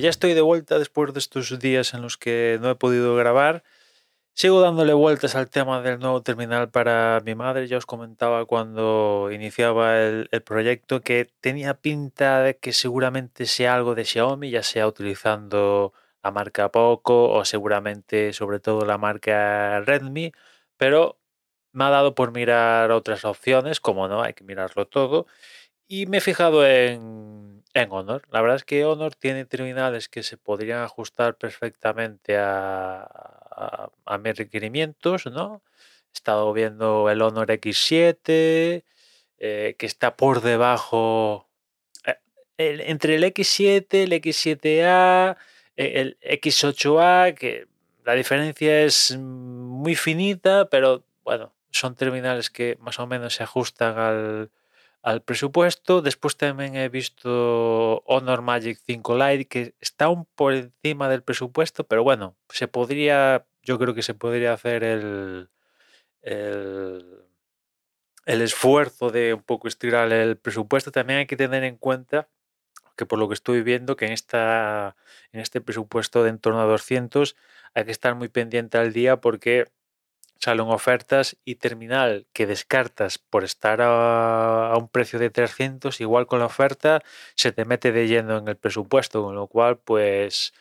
ya estoy de vuelta después de estos días en los que no he podido grabar. Sigo dándole vueltas al tema del nuevo terminal para mi madre. Ya os comentaba cuando iniciaba el, proyecto que tenía pinta de que seguramente sea algo de Xiaomi, ya sea utilizando la marca Poco o seguramente sobre todo la marca Redmi, pero me ha dado por mirar otras opciones, como no, hay que mirarlo todo. Y me he fijado en, Honor. La verdad es que Honor tiene terminales que se podrían ajustar perfectamente a, mis requerimientos, ¿no? He estado viendo el Honor X7, eh, que está por debajo, eh, entre el X7, el X7A, e, el X8A, que la diferencia es muy finita, pero bueno, son terminales que más o menos se ajustan al, al presupuesto. Después también he visto Honor Magic 5 Lite, que está un por encima del presupuesto, pero bueno, se podría, yo creo que se podría hacer el, el, esfuerzo de un poco estirar el presupuesto. También hay que tener en cuenta que por lo que estoy viendo, que en, esta, en este presupuesto de en torno a 200 hay que estar muy pendiente al día porque salen ofertas y terminal que descartas por estar a, un precio de 300, igual con la oferta se te mete de lleno en el presupuesto, con lo cual pues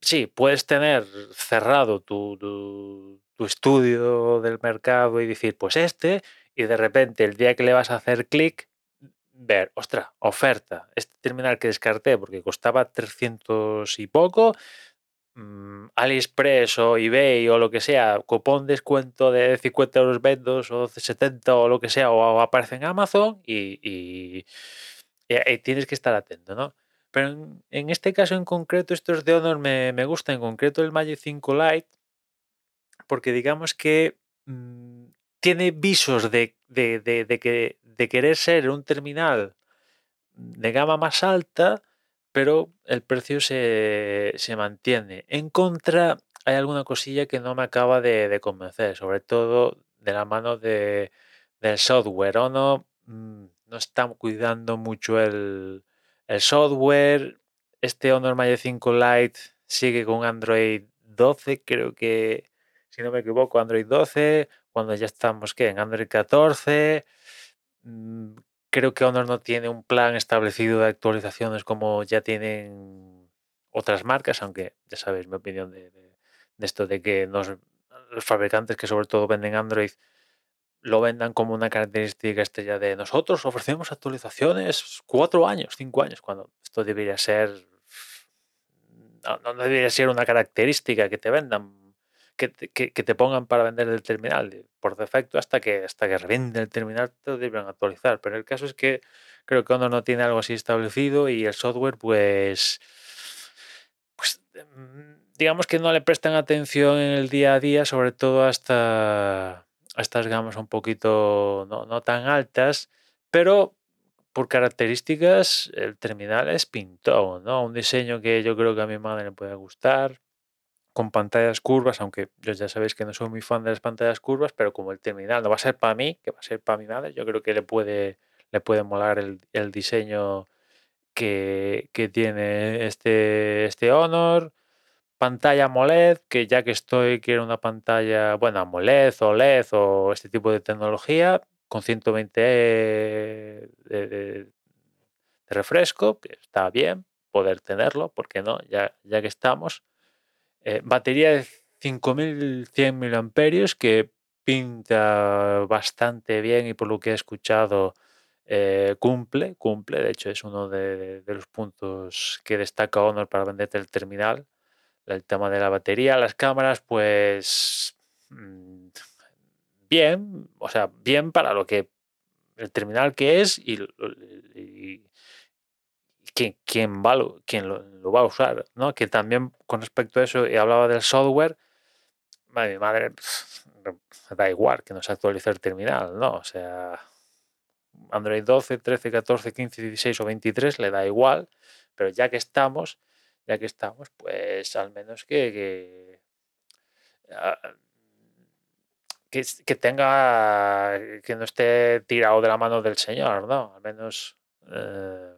sí, puedes tener cerrado tu, tu, estudio del mercado y decir pues este y de repente el día que le vas a hacer clic ver, ostra, oferta, este terminal que descarté porque costaba 300 y poco, Mm, AliExpress o eBay o lo que sea, cupón descuento de 50 euros vendos o 70 o lo que sea, o aparece en Amazon y, tienes que estar atento, ¿no? Pero en, este caso en concreto, estos de Honor me, me gusta, en concreto el Magic 5 Lite, porque digamos que mm, tiene visos de, que, de querer ser un terminal de gama más alta, pero el precio se, mantiene. En contra, hay alguna cosilla que no me acaba de, convencer, sobre todo de la mano de, del software. O no, mm, no está cuidando mucho el, software. Este Honor Maya 5 Lite sigue con Android 12, creo que, si no me equivoco, Android 12, cuando ya estamos ¿qué? en Android 14 creo que Honor no tiene un plan establecido de actualizaciones como ya tienen otras marcas, aunque ya sabéis mi opinión de, esto de que los fabricantes que sobre todo venden Android lo vendan como una característica estrella de nosotros. Ofrecemos actualizaciones cuatro años, cinco años, cuando esto debería ser no debería ser una característica que te vendan que te, pongan para vender el terminal por defecto hasta que hasta que revende el terminal te lo deben actualizar. Pero el caso es que creo que Honor no tiene algo así establecido y el software, pues, pues em, digamos que no le prestan atención en el día a día, sobre todo hasta estas gamas un poquito no, no tan altas, pero por características el terminal es pintón, ¿no? Un diseño que yo creo que a mi madre le puede gustar con pantallas curvas, aunque ya sabéis que no soy muy fan de las pantallas curvas, pero como el terminal no va a ser para mí, que va a ser para mi madre, yo creo que le puede, le puede molar el, diseño que, tiene este, este Honor. Pantalla AMOLED, que ya que estoy, quiero una pantalla, bueno, AMOLED o LED o este tipo de tecnología, con 120 de, de, refresco, que está bien poder tenerlo, porque no? Ya, ya que estamos. Eh, batería de 5100 mAh que pinta bastante bien y por lo que he escuchado eh, cumple, cumple. De hecho, es uno de, los puntos que destaca Honor para venderte el terminal. El tema de la batería, las cámaras, pues mm, bien, o sea, bien para lo que el terminal que es y, quién, va, quién lo, va a usar, ¿no? Que también con respecto a eso, y hablaba del software, mi madre da igual que no se actualice el terminal, ¿no? O sea, Android 12, 13, 14, 15, 16 o 23 le da igual, pero ya que estamos, ya que estamos, pues al menos que, que, que, tenga, que no esté tirado de la mano del Señor, ¿no? Al menos... Eh,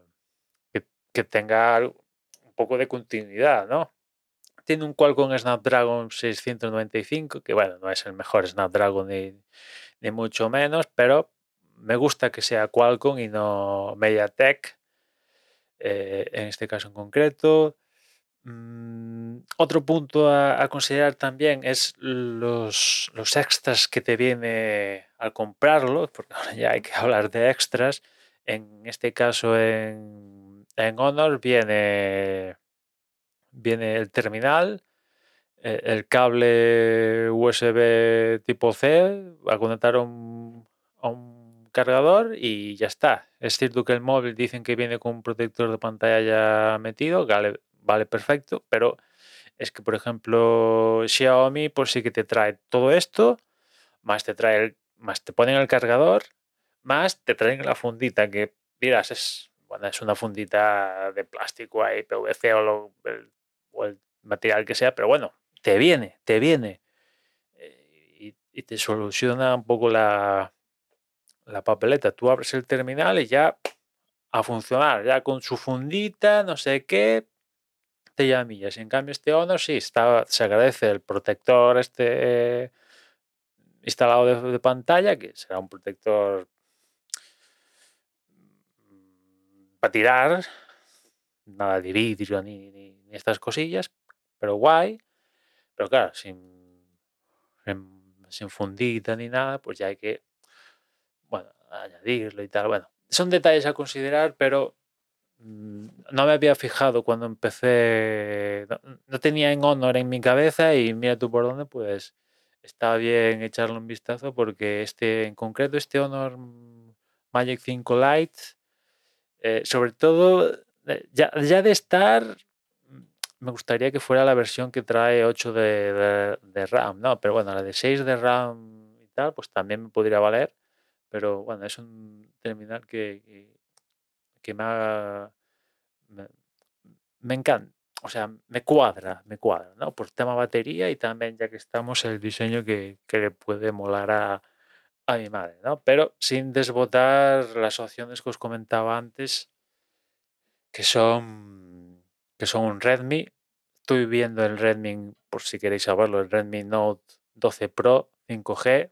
que tenga poco de continuidad, ¿no? Tiene un Qualcomm Snapdragon 695, que bueno, no es el mejor Snapdragon ni, ni mucho menos, pero me gusta que sea Qualcomm y no MediaTek, eh, en este caso en concreto. Mm, otro punto a, considerar también es los, los, extras que te viene al comprarlo, porque ahora ya hay que hablar de extras. En este caso en, en Honor viene, viene el terminal, eh, el cable USB tipo C, a conectar a un, cargador y ya está. Es cierto que el móvil dicen que viene con un protector de pantalla ya metido, vale, vale perfecto, pero es que, por ejemplo, Xiaomi, pues sí que te trae todo esto, más te trae más te ponen el cargador, más te traen la fundita, que dirás, es, bueno, es una fundita de plástico ahí, PVC o, o el material que sea, pero bueno, te viene, te viene. Eh, y, te soluciona un poco la, la papeleta. Tú abres el terminal y ya a funcionar, ya con su fundita, no sé qué, te llamillas. En cambio, este Honor sí, está, se agradece el protector este instalado de, pantalla, que será un protector mm, para tirar, nada de vidrio ni, ni, estas cosillas, pero guay. Pero claro, sin, sin fundita ni nada, pues ya hay que, bueno, añadirlo y tal. Bueno, son detalles a considerar, pero mm, no me había fijado cuando empecé, no, tenía en Honor en mi cabeza y mira tú por dónde, pues está bien echarle un vistazo porque este, en concreto, este Honor Magic 5 Lite, eh, sobre todo, eh, ya, ya de estar me gustaría que fuera la versión que trae 8 de, RAM, ¿no? Pero bueno, la de 6 de RAM y tal, pues también me podría valer. Pero bueno, es un terminal que, que, me, me, encanta. O sea, me cuadra, me cuadra, ¿no? Por tema batería y también, ya que estamos, el diseño que, que le puede molar a, a mi madre, ¿no? Pero sin desbotar las opciones que os comentaba antes, que son que son un Redmi. Estoy viendo el Redmi, por si queréis saberlo, el Redmi Note 12 Pro 5G.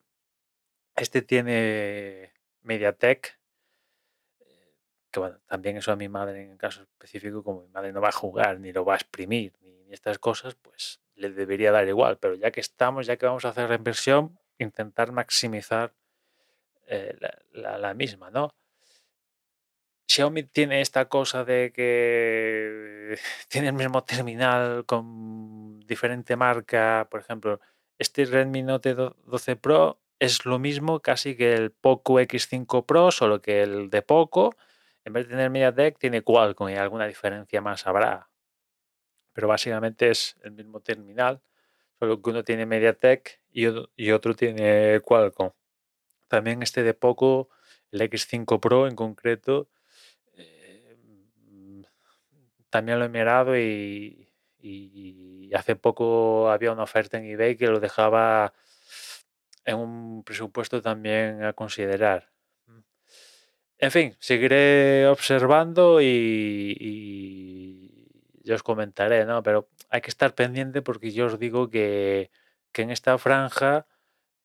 Este tiene MediaTek, eh, que bueno, también eso a mi madre en el caso específico, como mi madre no va a jugar, ni lo va a exprimir, ni, estas cosas, pues le debería dar igual. Pero ya que estamos, ya que vamos a hacer la inversión, intentar maximizar eh, la misma, ¿no? Xiaomi tiene esta cosa de que tiene el mismo terminal con diferente marca. Por ejemplo, este Redmi Note 12 Pro es lo mismo casi que el Poco X5 Pro, solo que el de Poco, en vez de tener MediaTek, tiene Qualcomm y alguna diferencia más habrá. Pero básicamente es el mismo terminal, solo que uno tiene MediaTek y otro, y otro tiene Qualcomm. También este de Poco, el X5 Pro en concreto, también lo he mirado y, hace poco había una oferta en eBay que lo dejaba en un presupuesto también a considerar. En fin, seguiré observando y, yo os comentaré, ¿no? Pero hay que estar pendiente porque yo os digo que, que en esta franja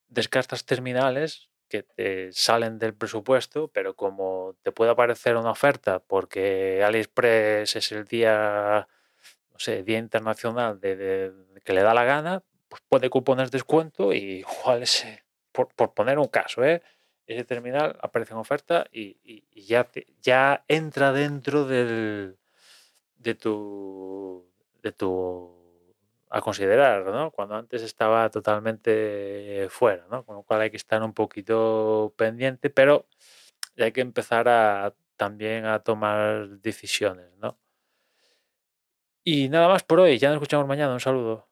descartas terminales que te salen del presupuesto, pero como te puede aparecer una oferta porque AliExpress es el día, no sé, Día Internacional de, que le da la gana, pues puede cupones descuento y igual ese, por, poner un caso, ¿eh? ese terminal aparece en oferta y, ya, ya entra dentro del, de tu de tu a considerar, ¿no? Cuando antes estaba totalmente fuera, ¿no? Con lo cual hay que estar un poquito pendiente, pero hay que empezar a también a tomar decisiones, ¿no? Y nada más por hoy, ya nos escuchamos mañana, un saludo.